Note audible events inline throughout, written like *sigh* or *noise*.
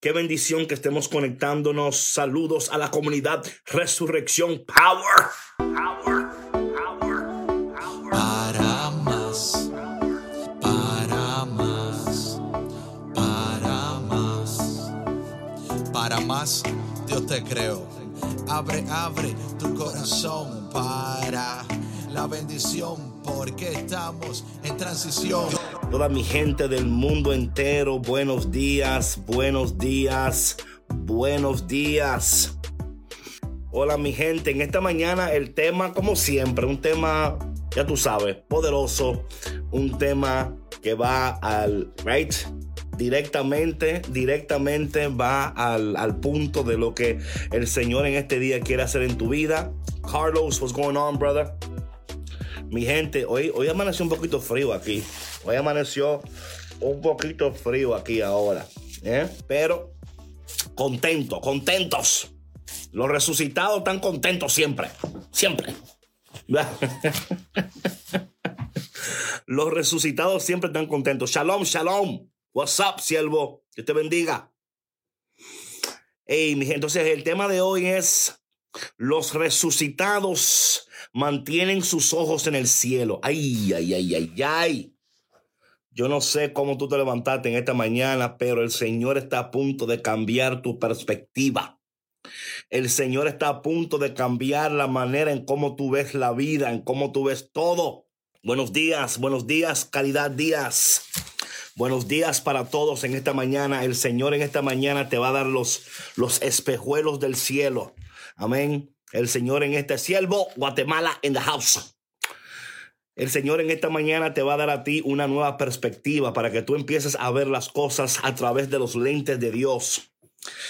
Qué bendición que estemos conectándonos. Saludos a la comunidad Resurrección Power. Power. Power. Para más, para más, para más, para más, Dios te creo. Abre, abre tu corazón para la bendición, porque estamos en transición. Toda mi gente del mundo entero, buenos días, buenos días, buenos días. Hola mi gente, en esta mañana el tema, como siempre, un tema, ya tú sabes, poderoso, un tema que va al, right, directamente, directamente va al, al punto de lo que el Señor en este día quiere hacer en tu vida. Carlos, what's going on, brother? Mi gente, hoy, hoy amaneció un poquito frío aquí. Hoy amaneció un poquito frío aquí ahora. ¿eh? Pero contento, contentos. Los resucitados están contentos siempre. Siempre. *laughs* Los resucitados siempre están contentos. Shalom, shalom. What's up, siervo? Que te bendiga. Hey, mi gente, entonces el tema de hoy es los resucitados mantienen sus ojos en el cielo. Ay, ay, ay, ay, ay. Yo no sé cómo tú te levantaste en esta mañana, pero el Señor está a punto de cambiar tu perspectiva. El Señor está a punto de cambiar la manera en cómo tú ves la vida, en cómo tú ves todo. Buenos días, buenos días, calidad días. Buenos días para todos en esta mañana. El Señor en esta mañana te va a dar los, los espejuelos del cielo. Amén. El Señor en este siervo, Guatemala in the house. El Señor en esta mañana te va a dar a ti una nueva perspectiva para que tú empieces a ver las cosas a través de los lentes de Dios,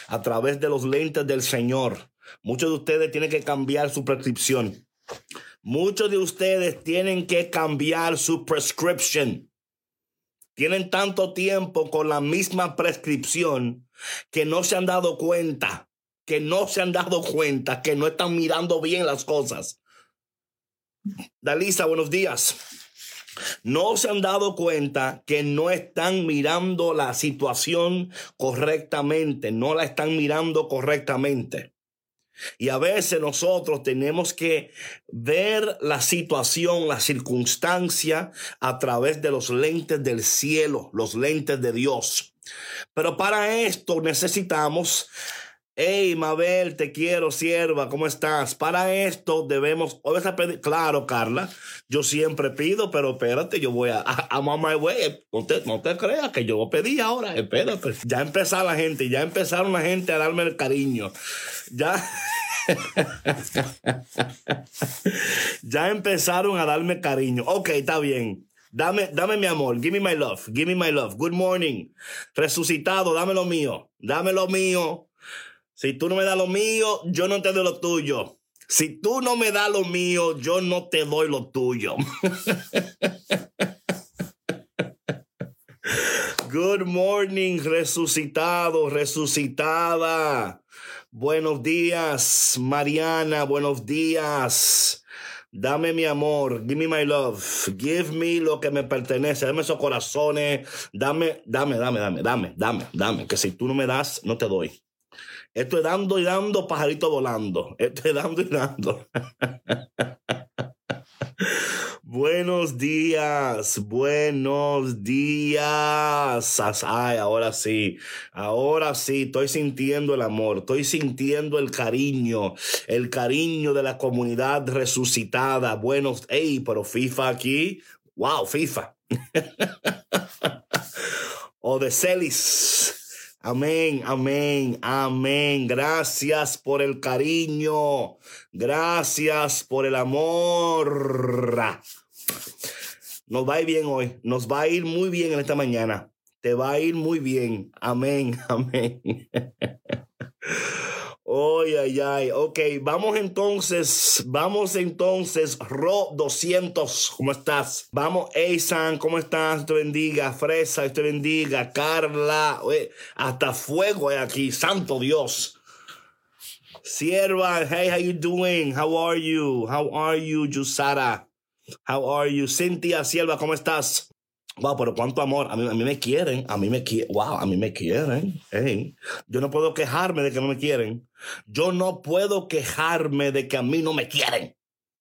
a través de los lentes del Señor. Muchos de ustedes tienen que cambiar su prescripción. Muchos de ustedes tienen que cambiar su prescription. Tienen tanto tiempo con la misma prescripción que no se han dado cuenta, que no se han dado cuenta, que no están mirando bien las cosas. Dalisa, buenos días. No se han dado cuenta que no están mirando la situación correctamente, no la están mirando correctamente. Y a veces nosotros tenemos que ver la situación, la circunstancia a través de los lentes del cielo, los lentes de Dios. Pero para esto necesitamos Hey, Mabel, te quiero, sierva, ¿cómo estás? Para esto debemos, a pedir, claro, Carla, yo siempre pido, pero espérate, yo voy a, I'm on my way. No te, creas que yo pedí ahora, espérate. Ya empezó la gente, ya empezaron la gente a darme el cariño. Ya. *laughs* ya empezaron a darme cariño. Ok, está bien. Dame, dame mi amor. Give me my love. Give me my love. Good morning. Resucitado, dame lo mío. Dame lo mío. Si tú no me das lo mío, yo no te doy lo tuyo. Si tú no me das lo mío, yo no te doy lo tuyo. *laughs* Good morning, resucitado, resucitada. Buenos días, Mariana, buenos días. Dame mi amor, give me my love, give me lo que me pertenece, dame esos corazones, dame, dame, dame, dame, dame, dame, dame, que si tú no me das, no te doy. Estoy dando y dando, pajarito volando. Estoy dando y dando. *laughs* buenos días, buenos días. Ay, ahora sí, ahora sí, estoy sintiendo el amor, estoy sintiendo el cariño, el cariño de la comunidad resucitada. Buenos, hey, pero FIFA aquí, wow, FIFA. *laughs* o de Celis. Amén, amén, amén. Gracias por el cariño. Gracias por el amor. Nos va a ir bien hoy. Nos va a ir muy bien en esta mañana. Te va a ir muy bien. Amén, *laughs* amén. Ay, ay, ay. Ok, vamos entonces, vamos entonces, Ro 200, ¿cómo estás? Vamos, Eisan, ¿cómo estás? Te bendiga, Fresa, te bendiga, Carla, hasta fuego hay aquí, santo Dios. Sierva, hey, how you doing? How are you? How are you, Yusara? How are you? Cynthia, Sierva, ¿cómo estás? Wow, pero cuánto amor. A mí, a mí me quieren, a mí me quieren. Wow, a mí me quieren. Hey. Yo no puedo quejarme de que no me quieren. Yo no puedo quejarme de que a mí no me quieren.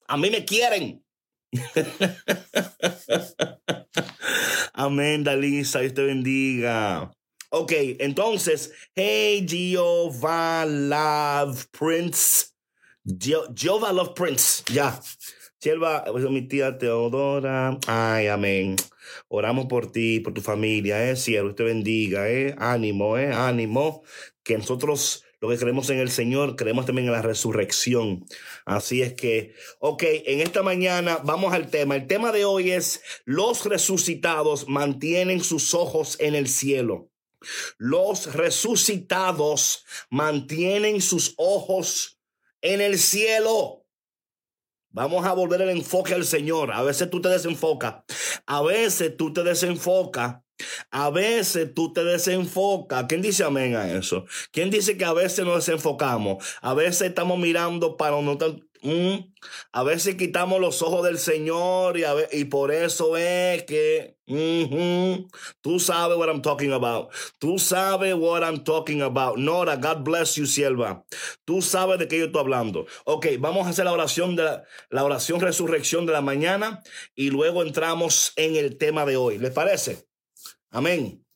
A mí me quieren. *laughs* Amén, Dalisa, Dios te bendiga. Ok, entonces, hey, Jehová Love Prince. Jehová Love Prince, ya. Sierva, pues, mi tía Teodora. Ay, amén. Oramos por ti, por tu familia, eh, cielo, te bendiga, eh. Ánimo, eh, ánimo. Que nosotros lo que creemos en el Señor, creemos también en la resurrección. Así es que, ok, en esta mañana vamos al tema. El tema de hoy es, los resucitados mantienen sus ojos en el cielo. Los resucitados mantienen sus ojos en el cielo. Vamos a volver el enfoque al Señor. A veces tú te desenfocas. A veces tú te desenfocas. A veces tú te desenfocas. ¿Quién dice amén a eso? ¿Quién dice que a veces nos desenfocamos? A veces estamos mirando para no Mm. A veces quitamos los ojos del Señor y, y por eso es que tú sabes what I'm talking about. Tú sabes what I'm talking about. Nora, God bless you, sierva. Tú sabes de qué yo estoy hablando. Ok, vamos a hacer la oración de la, la oración resurrección de la mañana y luego entramos en el tema de hoy. ¿Les parece? Amén.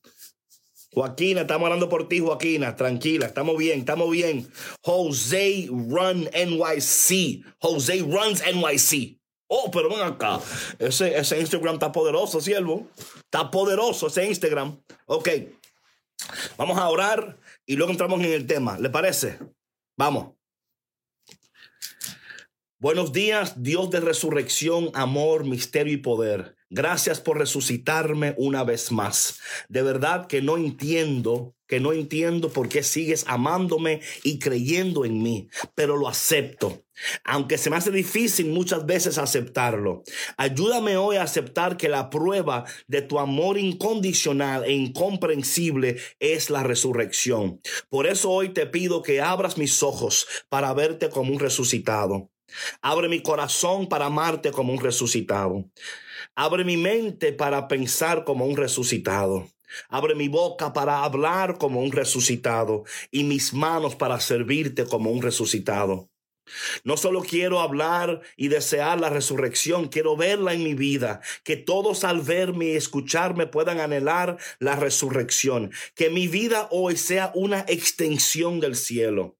Joaquina, estamos hablando por ti, Joaquina. Tranquila, estamos bien, estamos bien. Jose Run NYC. Jose Runs NYC. Oh, pero ven acá. Ese, ese Instagram está poderoso, siervo. Está poderoso ese Instagram. Ok. Vamos a orar y luego entramos en el tema. ¿Le parece? Vamos. Buenos días, Dios de resurrección, amor, misterio y poder. Gracias por resucitarme una vez más. De verdad que no entiendo, que no entiendo por qué sigues amándome y creyendo en mí, pero lo acepto. Aunque se me hace difícil muchas veces aceptarlo. Ayúdame hoy a aceptar que la prueba de tu amor incondicional e incomprensible es la resurrección. Por eso hoy te pido que abras mis ojos para verte como un resucitado. Abre mi corazón para amarte como un resucitado. Abre mi mente para pensar como un resucitado. Abre mi boca para hablar como un resucitado y mis manos para servirte como un resucitado. No solo quiero hablar y desear la resurrección, quiero verla en mi vida, que todos al verme y escucharme puedan anhelar la resurrección, que mi vida hoy sea una extensión del cielo.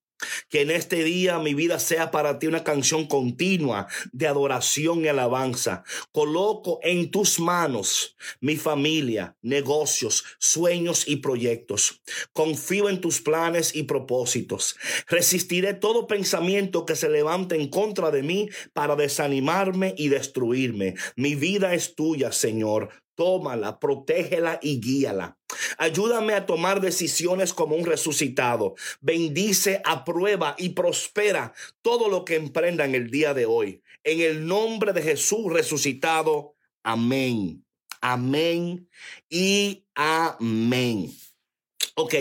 Que en este día mi vida sea para ti una canción continua de adoración y alabanza. Coloco en tus manos mi familia, negocios, sueños y proyectos. Confío en tus planes y propósitos. Resistiré todo pensamiento que se levante en contra de mí para desanimarme y destruirme. Mi vida es tuya, Señor. Tómala, protégela y guíala. Ayúdame a tomar decisiones como un resucitado. Bendice, aprueba y prospera todo lo que emprenda en el día de hoy. En el nombre de Jesús resucitado. Amén. Amén y amén. Ok,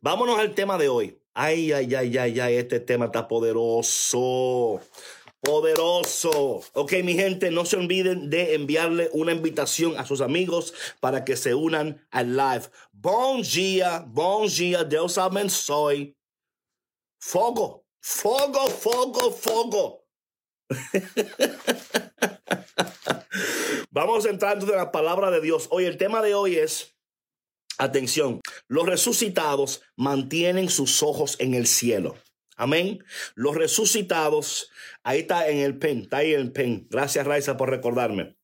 vámonos al tema de hoy. Ay, ay, ay, ay, ay, este tema está poderoso poderoso. Ok, mi gente, no se olviden de enviarle una invitación a sus amigos para que se unan al live. Bon dia, bon dia, Deus abençoe. Fogo, fogo, fogo, fogo. *laughs* Vamos a entrar en la palabra de Dios. Hoy el tema de hoy es, atención, los resucitados mantienen sus ojos en el cielo. Amén. Los resucitados, ahí está en el pen, está ahí en el pen. Gracias, Raiza, por recordarme.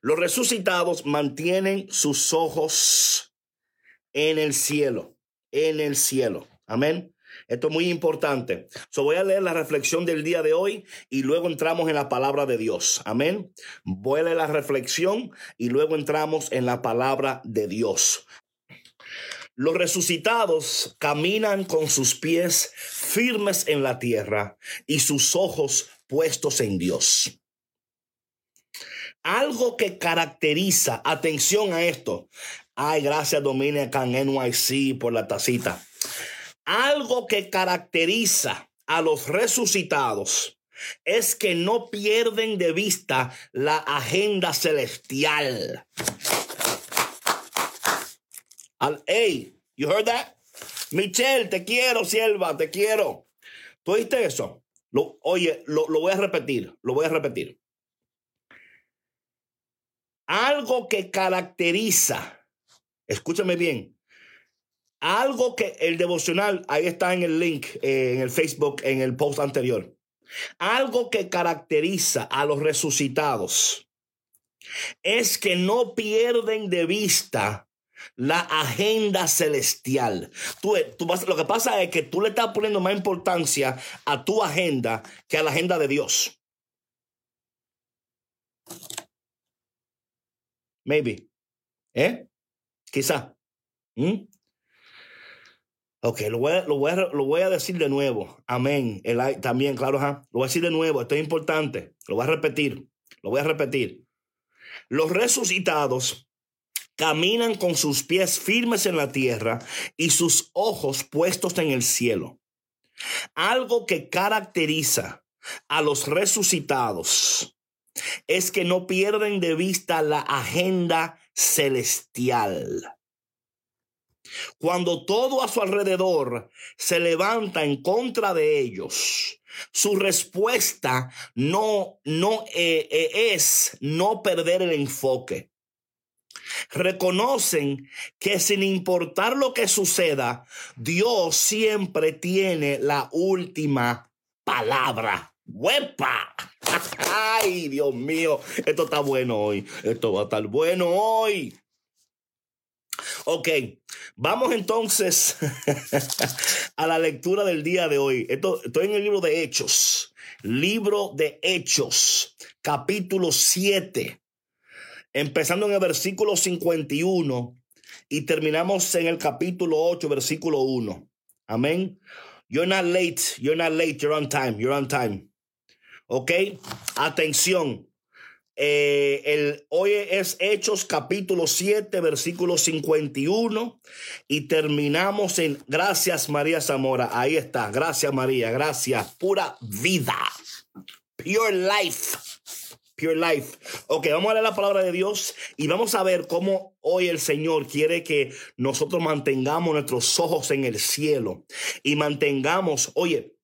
Los resucitados mantienen sus ojos en el cielo, en el cielo. Amén. Esto es muy importante. So voy a leer la reflexión del día de hoy y luego entramos en la palabra de Dios. Amén. Voy la reflexión y luego entramos en la palabra de Dios. Los resucitados caminan con sus pies firmes en la tierra y sus ojos puestos en Dios. Algo que caracteriza, atención a esto. Ay, gracias Dominican NYC por la tacita. Algo que caracteriza a los resucitados es que no pierden de vista la agenda celestial. Al, hey, you heard that? Michelle, te quiero, sierva, te quiero. ¿Tú oíste eso? Lo, oye, lo, voy a repetir, lo voy a repetir. Algo que caracteriza, escúchame bien, algo que el devocional, ahí está en el link, eh, en el Facebook, en el post anterior. Algo que caracteriza a los resucitados es que no pierden de vista la agenda celestial. Tú, tú lo que pasa es que tú le estás poniendo más importancia a tu agenda que a la agenda de Dios. Maybe. ¿Eh? Quizá. ¿Mm? Ok, lo voy, a, decir de nuevo. Amén. También, claro, lo voy a decir de nuevo. Esto es importante. Lo voy a repetir. Lo voy a repetir. Los resucitados caminan con sus pies firmes en la tierra y sus ojos puestos en el cielo. Algo que caracteriza a los resucitados es que no pierden de vista la agenda celestial. Cuando todo a su alrededor se levanta en contra de ellos, su respuesta no, no eh, eh, es no perder el enfoque. Reconocen que sin importar lo que suceda, Dios siempre tiene la última palabra. ¡Huepa! *laughs* ¡Ay, Dios mío! Esto está bueno hoy. Esto va a estar bueno hoy. Ok, vamos entonces *laughs* a la lectura del día de hoy. Esto, estoy en el libro de Hechos, libro de Hechos, capítulo 7, empezando en el versículo 51 y terminamos en el capítulo 8, versículo 1. Amén. You're not late, you're not late, you're on time, you're on time. Ok, atención. Eh, el, hoy es Hechos capítulo 7, versículo 51 y terminamos en Gracias María Zamora. Ahí está, gracias María, gracias. Pura vida. Pure life. Pure life. Ok, vamos a leer la palabra de Dios y vamos a ver cómo hoy el Señor quiere que nosotros mantengamos nuestros ojos en el cielo y mantengamos, oye,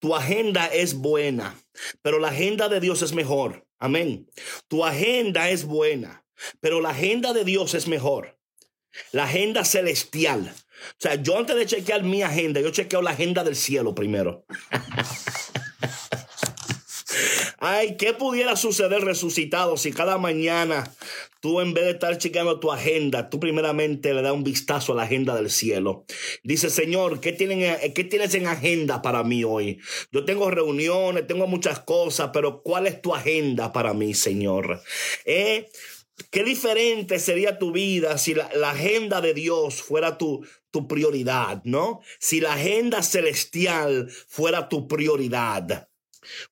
tu agenda es buena, pero la agenda de Dios es mejor. Amén. Tu agenda es buena, pero la agenda de Dios es mejor. La agenda celestial. O sea, yo antes de chequear mi agenda, yo chequeo la agenda del cielo primero. *laughs* Ay, ¿qué pudiera suceder resucitado si cada mañana tú en vez de estar chequeando tu agenda, tú primeramente le das un vistazo a la agenda del cielo? Dice, Señor, ¿qué, tienen, ¿qué tienes en agenda para mí hoy? Yo tengo reuniones, tengo muchas cosas, pero ¿cuál es tu agenda para mí, Señor? ¿Eh? Qué diferente sería tu vida si la, la agenda de Dios fuera tu, tu prioridad, ¿no? Si la agenda celestial fuera tu prioridad.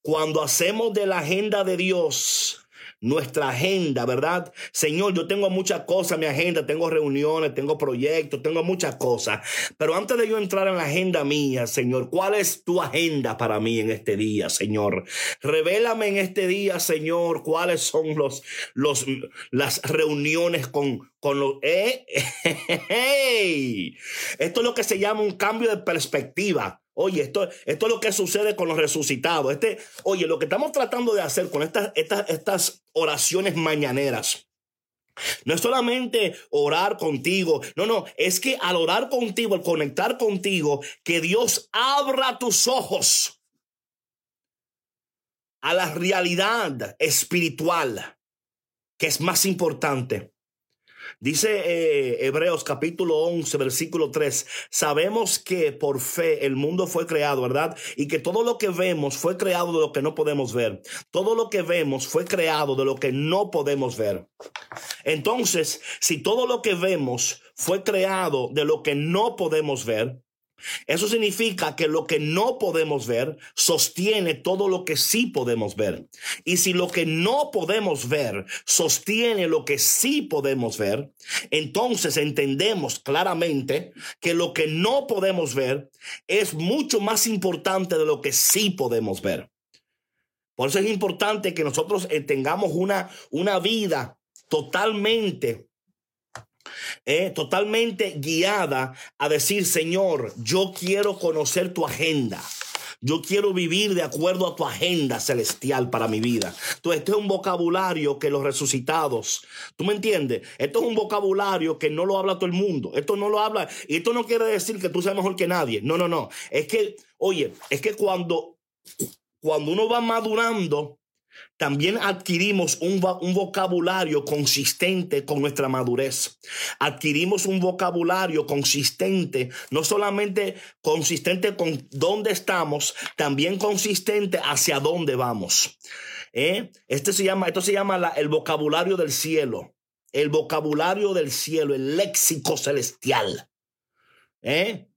Cuando hacemos de la agenda de Dios nuestra agenda, ¿verdad? Señor, yo tengo muchas cosas en mi agenda, tengo reuniones, tengo proyectos, tengo muchas cosas. Pero antes de yo entrar en la agenda mía, Señor, ¿cuál es tu agenda para mí en este día, Señor? Revélame en este día, Señor, cuáles son los, los, las reuniones con, con los... Eh, *laughs* Esto es lo que se llama un cambio de perspectiva. Oye, esto, esto es lo que sucede con los resucitados. Este, oye, lo que estamos tratando de hacer con estas, estas, estas oraciones mañaneras. No es solamente orar contigo, no, no, es que al orar contigo, al conectar contigo, que Dios abra tus ojos a la realidad espiritual, que es más importante. Dice eh, Hebreos capítulo 11, versículo 3, sabemos que por fe el mundo fue creado, ¿verdad? Y que todo lo que vemos fue creado de lo que no podemos ver. Todo lo que vemos fue creado de lo que no podemos ver. Entonces, si todo lo que vemos fue creado de lo que no podemos ver, eso significa que lo que no podemos ver sostiene todo lo que sí podemos ver. Y si lo que no podemos ver sostiene lo que sí podemos ver, entonces entendemos claramente que lo que no podemos ver es mucho más importante de lo que sí podemos ver. Por eso es importante que nosotros eh, tengamos una, una vida totalmente eh, totalmente guiada a decir, Señor, yo quiero conocer tu agenda. Yo quiero vivir de acuerdo a tu agenda celestial para mi vida. Entonces, este es un vocabulario que los resucitados, ¿tú me entiendes? Esto es un vocabulario que no lo habla todo el mundo. Esto no lo habla, y esto no quiere decir que tú seas mejor que nadie. No, no, no. Es que, oye, es que cuando, cuando uno va madurando, también adquirimos un, vocabulario consistente con nuestra madurez. Adquirimos un vocabulario consistente, no solamente consistente con dónde estamos, también consistente hacia dónde vamos. ¿Eh? Este se llama, esto se llama el vocabulario del cielo. El vocabulario del cielo, el léxico celestial. ¿Eh?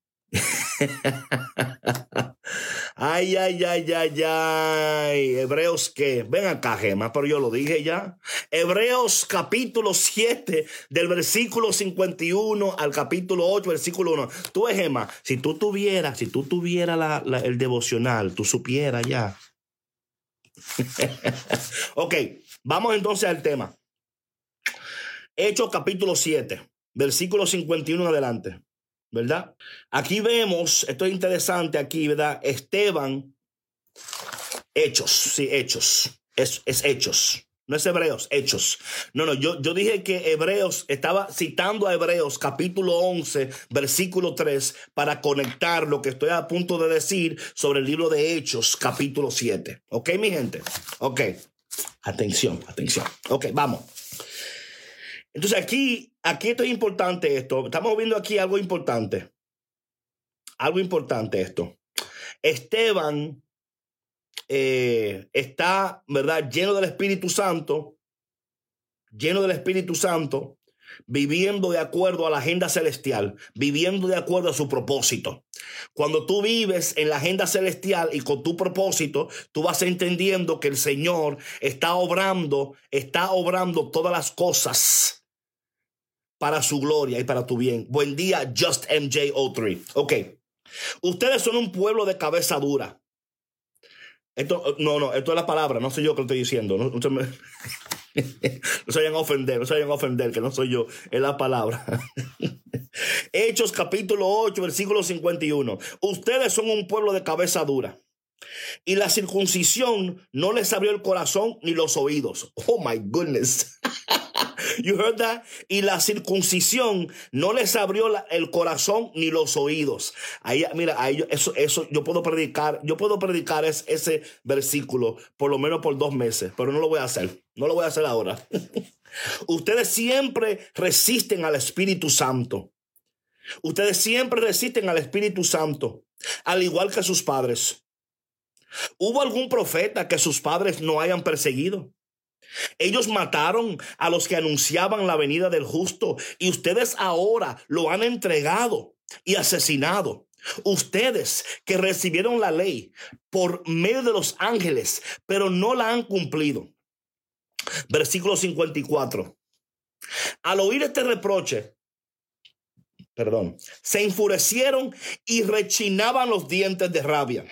Ay, ay, ay, ay, ay. Hebreos que, ven acá, Gema, pero yo lo dije ya. Hebreos capítulo 7, del versículo 51 al capítulo 8, versículo 1. Tú, Gema, si tú tuvieras, si tú tuvieras el devocional, tú supieras ya. *laughs* ok, vamos entonces al tema. Hechos capítulo 7, versículo 51 en adelante. ¿Verdad? Aquí vemos, esto es interesante aquí, ¿verdad? Esteban, hechos, sí, hechos, es, es hechos. No es Hebreos, Hechos. No, no, yo, yo dije que Hebreos, estaba citando a Hebreos capítulo 11, versículo 3, para conectar lo que estoy a punto de decir sobre el libro de Hechos, capítulo 7. ¿Ok, mi gente? Ok. Atención, atención. Ok, vamos. Entonces aquí, aquí esto es importante esto. Estamos viendo aquí algo importante. Algo importante esto. Esteban eh, está, ¿verdad? Lleno del Espíritu Santo. Lleno del Espíritu Santo. Viviendo de acuerdo a la agenda celestial. Viviendo de acuerdo a su propósito. Cuando tú vives en la agenda celestial y con tu propósito, tú vas entendiendo que el Señor está obrando, está obrando todas las cosas para su gloria y para tu bien. Buen día, Just MJ03. Ok. Ustedes son un pueblo de cabeza dura. Esto, no, no, esto es la palabra, no soy yo que lo estoy diciendo. No, *laughs* se, vayan a ofender, no se vayan a ofender, que no soy yo, es la palabra. *laughs* Hechos capítulo 8, versículo 51. Ustedes son un pueblo de cabeza dura. Y la circuncisión no les abrió el corazón ni los oídos. Oh my goodness. *laughs* You heard that? Y la circuncisión no les abrió el corazón ni los oídos. Ahí, mira, ahí eso, eso yo puedo predicar, yo puedo predicar ese versículo por lo menos por dos meses, pero no lo voy a hacer. No lo voy a hacer ahora. *laughs* Ustedes siempre resisten al Espíritu Santo. Ustedes siempre resisten al Espíritu Santo, al igual que sus padres. ¿Hubo algún profeta que sus padres no hayan perseguido? Ellos mataron a los que anunciaban la venida del justo y ustedes ahora lo han entregado y asesinado. Ustedes que recibieron la ley por medio de los ángeles, pero no la han cumplido. Versículo 54. Al oír este reproche, perdón, se enfurecieron y rechinaban los dientes de rabia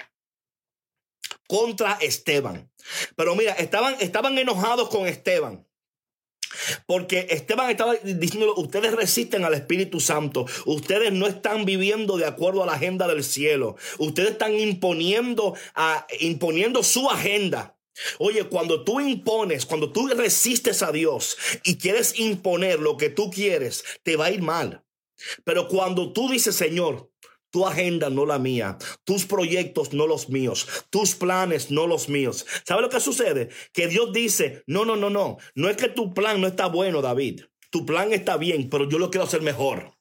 contra Esteban. Pero mira, estaban, estaban enojados con Esteban. Porque Esteban estaba diciendo, ustedes resisten al Espíritu Santo, ustedes no están viviendo de acuerdo a la agenda del cielo, ustedes están imponiendo, a, imponiendo su agenda. Oye, cuando tú impones, cuando tú resistes a Dios y quieres imponer lo que tú quieres, te va a ir mal. Pero cuando tú dices, Señor, tu agenda no la mía, tus proyectos no los míos, tus planes no los míos. ¿Sabe lo que sucede? Que Dios dice, no, no, no, no, no es que tu plan no está bueno, David. Tu plan está bien, pero yo lo quiero hacer mejor.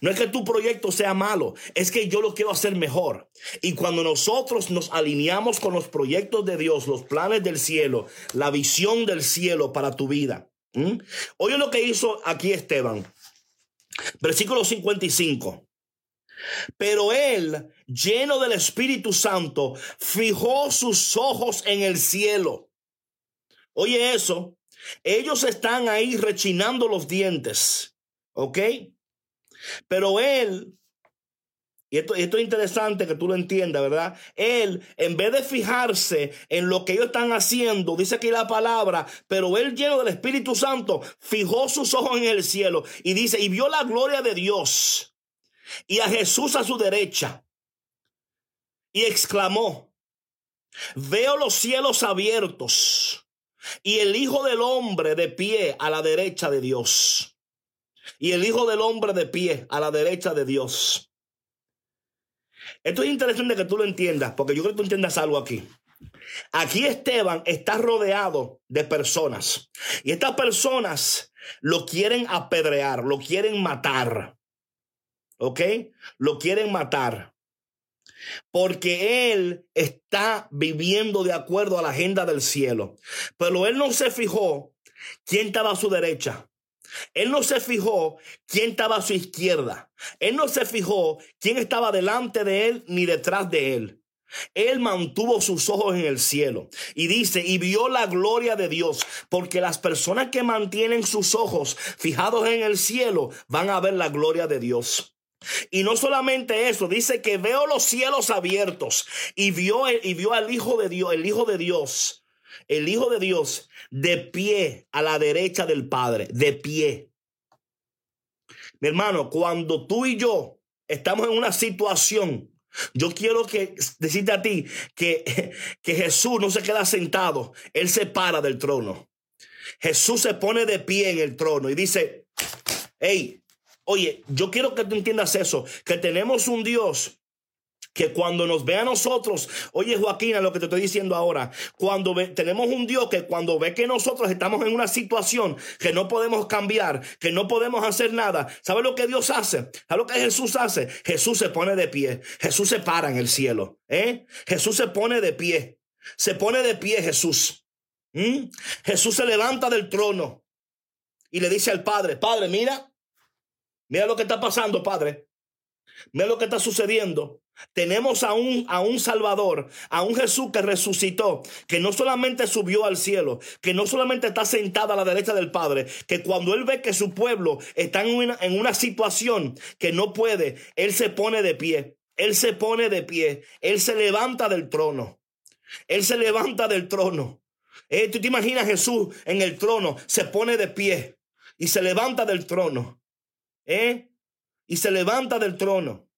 No es que tu proyecto sea malo, es que yo lo quiero hacer mejor. Y cuando nosotros nos alineamos con los proyectos de Dios, los planes del cielo, la visión del cielo para tu vida. Oye lo que hizo aquí Esteban. Versículo 55. Pero él, lleno del Espíritu Santo, fijó sus ojos en el cielo. Oye eso, ellos están ahí rechinando los dientes, ¿ok? Pero él, y esto, es interesante que tú lo entiendas, ¿verdad? Él, en vez de fijarse en lo que ellos están haciendo, dice aquí la palabra, pero él lleno del Espíritu Santo, fijó sus ojos en el cielo y dice, y vio la gloria de Dios y a Jesús a su derecha y exclamó, veo los cielos abiertos y el Hijo del Hombre de pie a la derecha de Dios. Y el Hijo del Hombre de pie a la derecha de Dios. Esto es interesante que tú lo entiendas, porque yo creo que tú entiendas algo aquí. Aquí Esteban está rodeado de personas y estas personas lo quieren apedrear, lo quieren matar. ¿Ok? Lo quieren matar. Porque él está viviendo de acuerdo a la agenda del cielo. Pero él no se fijó quién estaba a su derecha. Él no se fijó quién estaba a su izquierda. Él no se fijó quién estaba delante de él ni detrás de él. Él mantuvo sus ojos en el cielo y dice, y vio la gloria de Dios, porque las personas que mantienen sus ojos fijados en el cielo van a ver la gloria de Dios. Y no solamente eso, dice que veo los cielos abiertos y vio, y vio al Hijo de Dios, el Hijo de Dios, el Hijo de Dios de pie a la derecha del Padre, de pie. Mi hermano, cuando tú y yo estamos en una situación, yo quiero que decirte a ti que, *laughs* que Jesús no se queda sentado, Él se para del trono. Jesús se pone de pie en el trono y dice, hey, oye, yo quiero que tú entiendas eso, que tenemos un Dios que cuando nos ve a nosotros, oye Joaquín, lo que te estoy diciendo ahora, cuando tenemos un Dios que cuando ve que nosotros estamos en una situación que no podemos cambiar, que no podemos hacer nada, ¿sabe lo que Dios hace? ¿Sabe lo que Jesús hace? Jesús se pone de pie, Jesús se para en el cielo, ¿eh? Jesús se pone de pie, se pone de pie Jesús. Jesús se levanta del trono y le dice al Padre, Padre, mira, mira lo que está pasando, Padre. Mira lo que está sucediendo. Tenemos a un, a un Salvador, a un Jesús que resucitó, que no solamente subió al cielo, que no solamente está sentado a la derecha del Padre, que cuando Él ve que su pueblo está en una, situación que no puede, Él se pone de pie, Él se pone de pie, Él se levanta del trono, Él se levanta del trono. Eh, ¿Tú te imaginas Jesús en el trono? Se pone de pie y se levanta del trono. ¿Eh? Y se levanta del trono.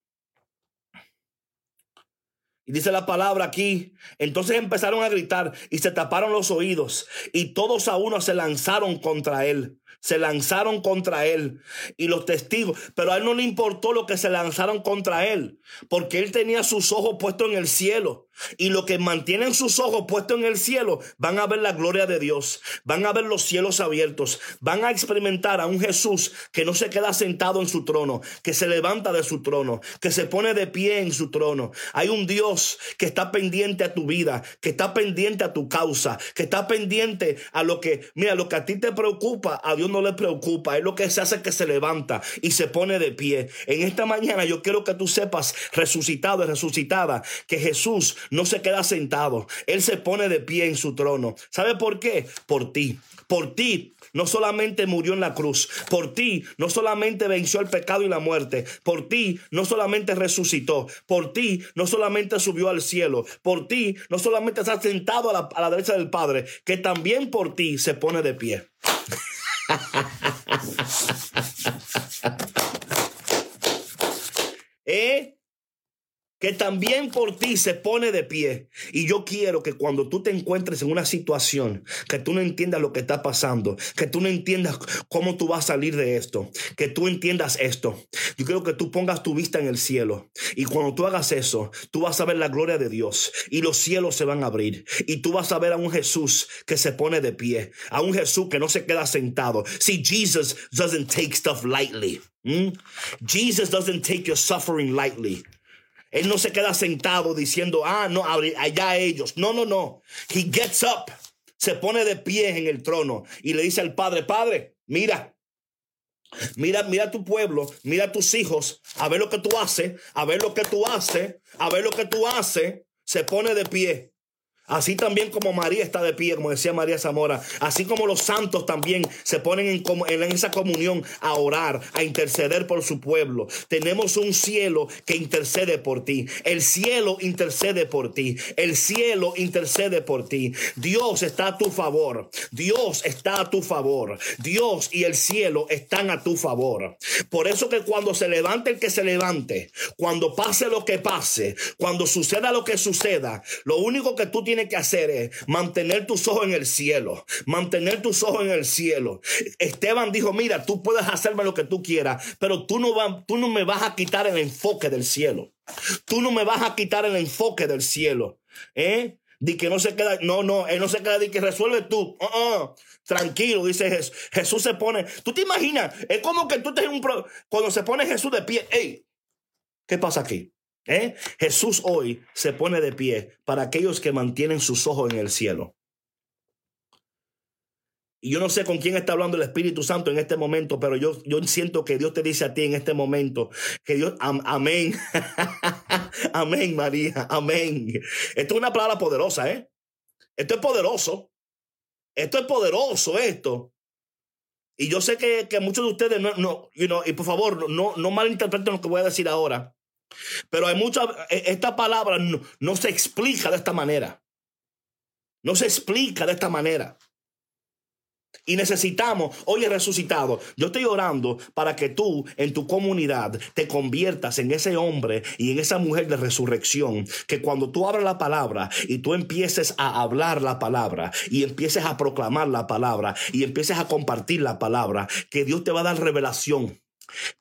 Y dice la palabra aquí. Entonces empezaron a gritar y se taparon los oídos. Y todos a uno se lanzaron contra él se lanzaron contra él y los testigos, pero a él no le importó lo que se lanzaron contra él, porque él tenía sus ojos puestos en el cielo y lo que mantienen sus ojos puestos en el cielo van a ver la gloria de Dios, van a ver los cielos abiertos, van a experimentar a un Jesús que no se queda sentado en su trono, que se levanta de su trono, que se pone de pie en su trono. Hay un Dios que está pendiente a tu vida, que está pendiente a tu causa, que está pendiente a lo que, mira, lo que a ti te preocupa, a Dios no le preocupa, es lo que se hace que se levanta y se pone de pie. En esta mañana yo quiero que tú sepas, resucitado y resucitada, que Jesús no se queda sentado, Él se pone de pie en su trono. ¿Sabe por qué? Por ti, por ti. No solamente murió en la cruz, por ti no solamente venció el pecado y la muerte, por ti no solamente resucitó, por ti no solamente subió al cielo, por ti no solamente está sentado a la, a la derecha del Padre, que también por ti se pone de pie. *laughs* ¿Eh? Que también por ti se pone de pie. Y yo quiero que cuando tú te encuentres en una situación, que tú no entiendas lo que está pasando, que tú no entiendas cómo tú vas a salir de esto, que tú entiendas esto. Yo quiero que tú pongas tu vista en el cielo. Y cuando tú hagas eso, tú vas a ver la gloria de Dios y los cielos se van a abrir. Y tú vas a ver a un Jesús que se pone de pie, a un Jesús que no se queda sentado. See, Jesus doesn't take stuff lightly. Hmm? Jesus doesn't take your suffering lightly. Él no se queda sentado diciendo, ah, no, allá ellos. No, no, no. He gets up, se pone de pie en el trono y le dice al Padre, Padre, mira, Mira, mira tu pueblo, mira tus hijos, a ver lo que tú haces, a ver lo que tú haces, a ver lo que tú haces. Se pone de pie. Así también como María está de pie, como decía María Zamora, así como los santos también se ponen en, en, esa comunión a orar, a interceder por su pueblo. Tenemos un cielo que intercede por ti. El cielo intercede por ti. El cielo intercede por ti. Dios está a tu favor. Dios está a tu favor. Dios y el cielo están a tu favor. Por eso que cuando se levante el que se levante, cuando pase lo que pase, cuando suceda lo que suceda, lo único que tú tienes que hacer es mantener tus ojos en el cielo, mantener tus ojos en el cielo. Esteban dijo, mira, tú puedes hacerme lo que tú quieras, pero tú no, tú no me vas a quitar el enfoque del cielo. Tú no me vas a quitar el enfoque del cielo. ¿Eh? Di que no se queda, no, no, él no se queda, di que resuelve tú. Uh-uh. Tranquilo, dice Jesús. Jesús se pone, tú te imaginas, es como que tú te un cuando se pone Jesús de pie, hey, ¿qué pasa aquí? ¿Eh? Jesús hoy se pone de pie para aquellos que mantienen sus ojos en el cielo. Y yo no sé con quién está hablando el Espíritu Santo en este momento, pero yo, yo siento que Dios te dice a ti en este momento que Dios, amén, *laughs* amén María, amén. Esto es una palabra poderosa, ¿eh? Esto es poderoso. Esto es poderoso, esto. Y yo sé que, que muchos de ustedes no, no y por favor, no, no malinterpreten lo que voy a decir ahora. Pero hay muchas, e, esta palabra no, no se explica de esta manera. No se explica de esta manera. Y necesitamos, hoy resucitado, yo estoy orando para que tú en tu comunidad te conviertas en ese hombre y en esa mujer de resurrección, que cuando tú abras la palabra y tú empieces a hablar la palabra y empieces a proclamar la palabra y empieces a compartir la palabra, que Dios te va a dar revelación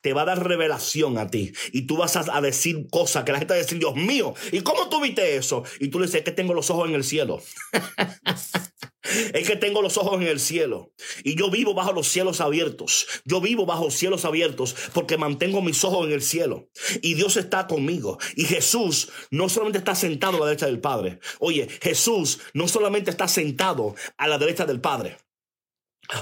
te va a dar revelación a ti. Y tú vas a, decir cosas que la gente va a decir, Dios mío, ¿y cómo tú viste eso? Y tú le dices, que tengo los ojos en el cielo. *laughs* es que tengo los ojos en el cielo. Y yo vivo bajo los cielos abiertos. Yo vivo bajo cielos abiertos porque mantengo mis ojos en el cielo. Y Dios está conmigo. Y Jesús no solamente está sentado a la derecha del Padre. Oye, Jesús no solamente está sentado a la derecha del Padre.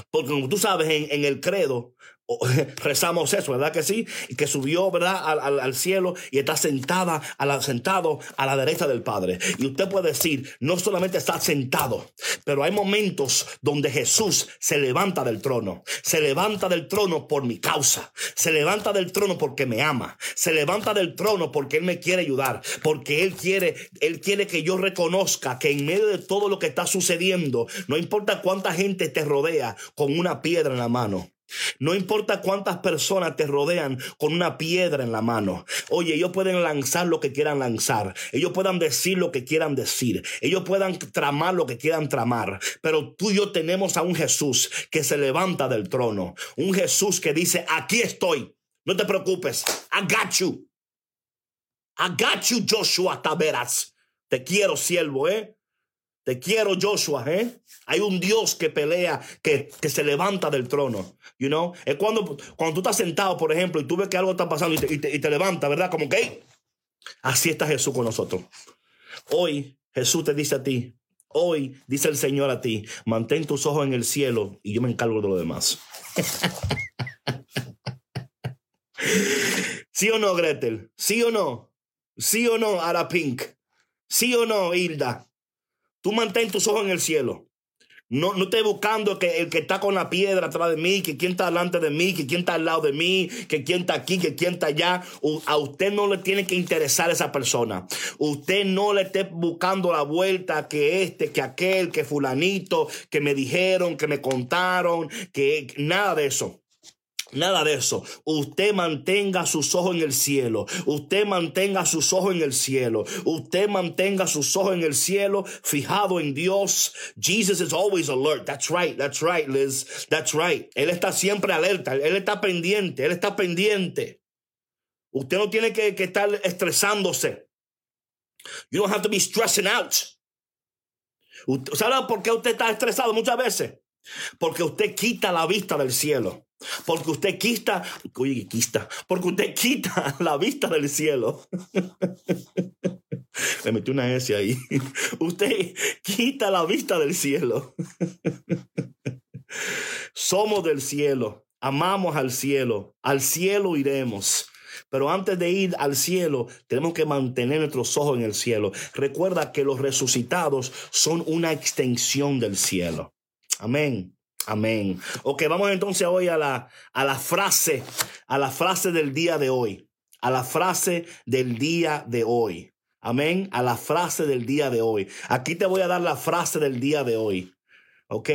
Porque como tú sabes, en, el credo *laughs* rezamos eso, ¿verdad que sí? Y que subió, ¿verdad? Al, cielo y está sentada, a la, sentado a la derecha del Padre. Y usted puede decir, no solamente está sentado, pero hay momentos donde Jesús se levanta del trono. Se levanta del trono por mi causa. Se levanta del trono porque me ama. Se levanta del trono porque Él me quiere ayudar. Porque Él quiere, Él quiere que yo reconozca que en medio de todo lo que está sucediendo, no importa cuánta gente te rodea con una piedra en la mano. No importa cuántas personas te rodean con una piedra en la mano. Oye, ellos pueden lanzar lo que quieran lanzar. Ellos puedan decir lo que quieran decir. Ellos puedan tramar lo que quieran tramar. Pero tú y yo tenemos a un Jesús que se levanta del trono. Un Jesús que dice, aquí estoy. No te preocupes. I got you. I got you, Joshua. Te quiero, siervo, ¿eh? Quiero, Joshua, ¿eh? Hay un Dios que pelea, que, que, se levanta del trono. You know? Es cuando, cuando tú estás sentado, por ejemplo, y tú ves que algo está pasando y te, y levanta, ¿verdad? Como que así está Jesús con nosotros. Hoy Jesús te dice a ti, hoy dice el Señor a ti, mantén tus ojos en el cielo y yo me encargo de lo demás. *laughs* ¿Sí o no, Gretel? ¿Sí o no? ¿Sí o no, Ara Pink? ¿Sí o no, Hilda? Tú mantén tus ojos en el cielo. No, no estés buscando que el que está con la piedra atrás de mí, que quién está delante de mí, que quién está al lado de mí, que quién está aquí, que quién está allá. A usted no le tiene que interesar esa persona. Usted no le esté buscando la vuelta que este, que aquel, que fulanito, que me dijeron, que me contaron, que nada de eso. Nada de eso. Usted mantenga sus ojos en el cielo. Usted mantenga sus ojos en el cielo. Usted mantenga sus ojos en el cielo, fijado en Dios. Jesus is always alert. That's right. That's right, Liz. That's right. Él está siempre alerta. Él está pendiente. Él está pendiente. Usted no tiene que, que estar estresándose. You don't have to be stressing out. ¿Sabe por qué usted está estresado muchas veces? Porque usted quita la vista del cielo. Porque usted quita, oye, quita, porque *laughs* *laughs* *laughs* usted quita la vista del cielo. Le metí una S ahí. Usted quita la vista del cielo. Somos del cielo, amamos al cielo, al cielo iremos. Pero antes de ir al cielo, tenemos que mantener nuestros ojos en el cielo. Recuerda que los resucitados son una extensión del cielo. Amén. Amén. Ok, vamos entonces hoy a la, a la frase, a la frase del día de hoy. A la frase del día de hoy. Amén. A la frase del día de hoy. Aquí te voy a dar la frase del día de hoy. ¿Ok?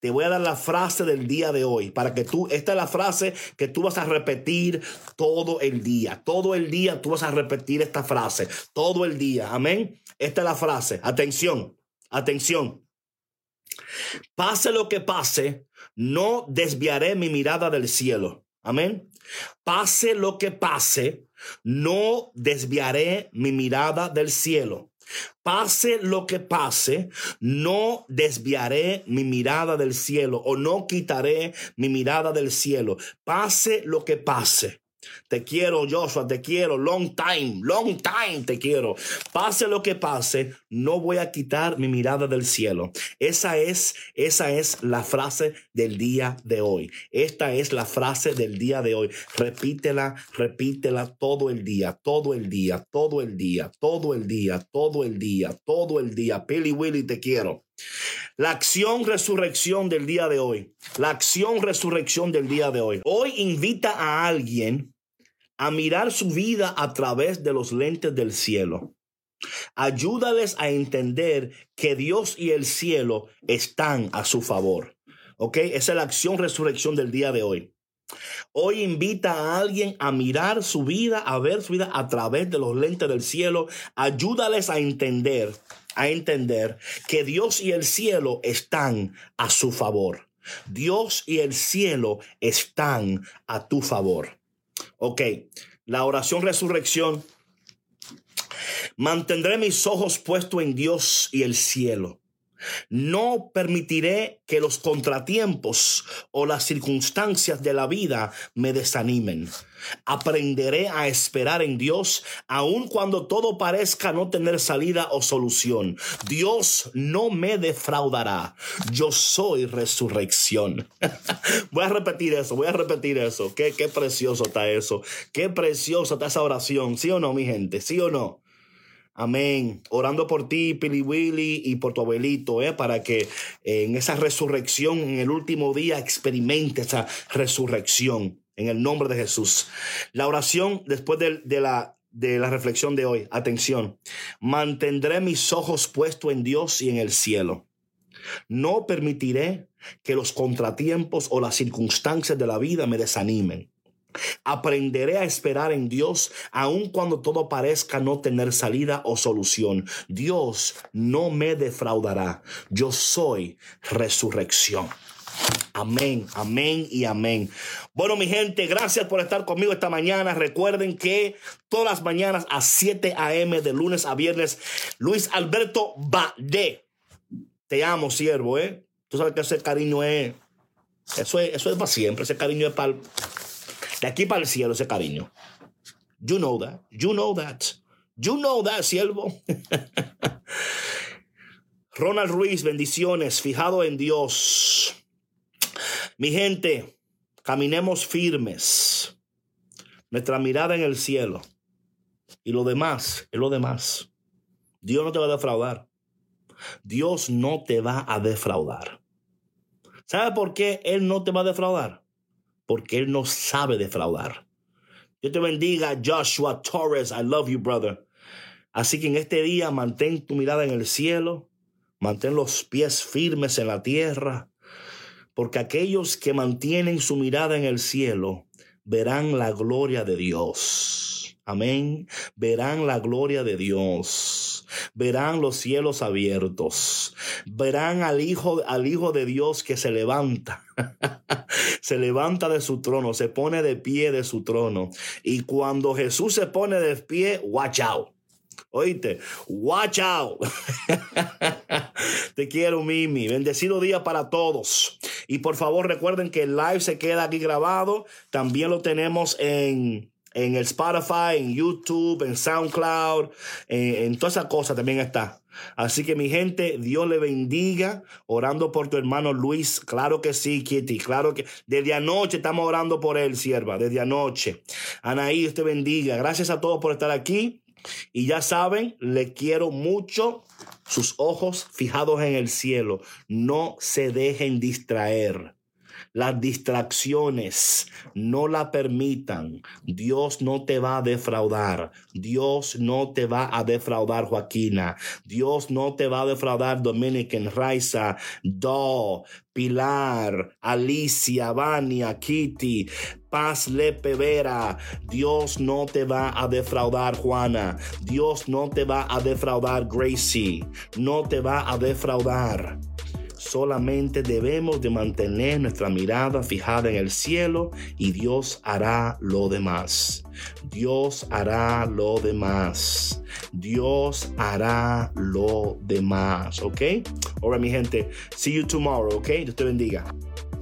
Te voy a dar la frase del día de hoy para que tú, esta es la frase que tú vas a repetir todo el día. Todo el día tú vas a repetir esta frase. Todo el día. Amén. Esta es la frase. Atención. Atención. Pase lo que pase, no desviaré mi mirada del cielo. Amén. Pase lo que pase, no desviaré mi mirada del cielo. Pase lo que pase, no desviaré mi mirada del cielo o no quitaré mi mirada del cielo. Pase lo que pase. Te quiero, Joshua, te quiero. Long time, long time te quiero. Pase lo que pase, no voy a quitar mi mirada del cielo. Esa es, esa es la frase del día de hoy. Esta es la frase del día de hoy. Repítela, repítela todo el día, todo el día, todo el día, todo el día, todo el día, todo el día. Pili Willy, te quiero. La acción resurrección del día de hoy. La acción resurrección del día de hoy. Hoy invita a alguien a mirar su vida a través de los lentes del cielo. Ayúdales a entender que Dios y el cielo están a su favor. ¿Ok? Esa es la acción resurrección del día de hoy. Hoy invita a alguien a mirar su vida, a ver su vida a través de los lentes del cielo. Ayúdales a entender a entender que Dios y el cielo están a su favor. Dios y el cielo están a tu favor. Ok, la oración resurrección. Mantendré mis ojos puestos en Dios y el cielo. No permitiré que los contratiempos o las circunstancias de la vida me desanimen. Aprenderé a esperar en Dios aun cuando todo parezca no tener salida o solución. Dios no me defraudará. Yo soy resurrección. *laughs* voy a repetir eso, voy a repetir eso. Qué, qué precioso está eso. Qué preciosa está esa oración. ¿Sí o no, mi gente? ¿Sí o no? Amén. Orando por ti, Pili Willy, y por tu abuelito, ¿eh? para que eh, en esa resurrección, en el último día, experimente esa resurrección en el nombre de Jesús. La oración después de, de la, de la reflexión de hoy. Atención. Mantendré mis ojos puestos en Dios y en el cielo. No permitiré que los contratiempos o las circunstancias de la vida me desanimen. Aprenderé a esperar en Dios aun cuando todo parezca no tener salida o solución. Dios no me defraudará. Yo soy resurrección. Amén, amén y amén. Bueno, mi gente, gracias por estar conmigo esta mañana. Recuerden que todas las mañanas a 7 a.m. de lunes a viernes, Luis Alberto Bade. Te amo, siervo, ¿eh? Tú sabes que ese cariño es... Eso es, eso es para siempre. Ese cariño es para de aquí para el cielo ese cariño. You know that. You know that. You know that, siervo. *laughs* Ronald Ruiz, bendiciones, fijado en Dios. Mi gente, caminemos firmes. Nuestra mirada en el cielo. Y lo demás es lo demás. Dios no te va a defraudar. Dios no te va a defraudar. ¿Sabe por qué Él no te va a defraudar? Porque Él no sabe defraudar. Dios te bendiga, Joshua Torres. I love you, brother. Así que en este día mantén tu mirada en el cielo, mantén los pies firmes en la tierra, porque aquellos que mantienen su mirada en el cielo verán la gloria de Dios. Amén. Verán la gloria de Dios. Verán los cielos abiertos. Verán al Hijo, al Hijo de Dios que se levanta. *laughs* se levanta de su trono, se pone de pie de su trono. Y cuando Jesús se pone de pie, watch out. Oíste, watch out. *laughs* Te quiero, Mimi. Bendecido día para todos. Y por favor, recuerden que el live se queda aquí grabado. También lo tenemos en en el Spotify, en YouTube, en SoundCloud, en, en todas esas cosas también está. Así que mi gente, Dios le bendiga, orando por tu hermano Luis. Claro que sí, Kitty, claro que desde anoche estamos orando por él, sierva, desde anoche. Anaí, Dios te bendiga. Gracias a todos por estar aquí. Y ya saben, le quiero mucho. Sus ojos fijados en el cielo. No se dejen distraer. Las distracciones no la permitan. Dios no te va a defraudar. Dios no te va a defraudar, Joaquina. Dios no te va a defraudar, Dominican, Raiza, Do, Pilar, Alicia, Vania, Kitty, Paz Lepe Vera. Dios no te va a defraudar, Juana. Dios no te va a defraudar, Gracie. No te va a defraudar. Solamente debemos de mantener nuestra mirada fijada en el cielo y Dios hará lo demás. Dios hará lo demás. Dios hará lo demás. ¿Ok? Ahora mi gente, see you tomorrow. ¿Ok? Dios te bendiga.